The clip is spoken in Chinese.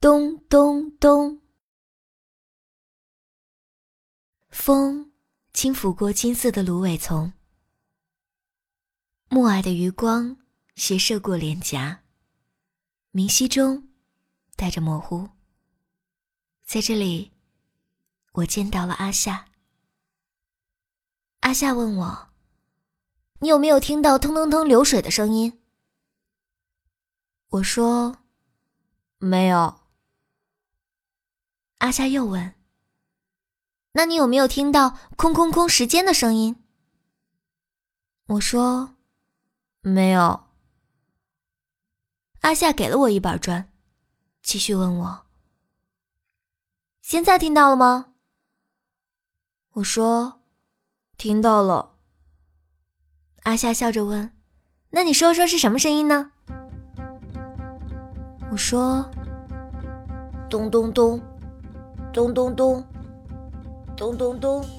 咚咚咚，风轻拂过金色的芦苇丛，暮霭的余光斜射过脸颊，明晰中带着模糊。在这里，我见到了阿夏。阿夏问我：“你有没有听到腾腾腾流水的声音？”我说：“没有。”阿夏又问：“那你有没有听到空空空时间的声音？”我说：“没有。”阿夏给了我一板砖，继续问我：“现在听到了吗？”我说：“听到了。”阿夏笑着问：“那你说说是什么声音呢？”我说：“咚咚咚。”咚咚咚，咚咚咚。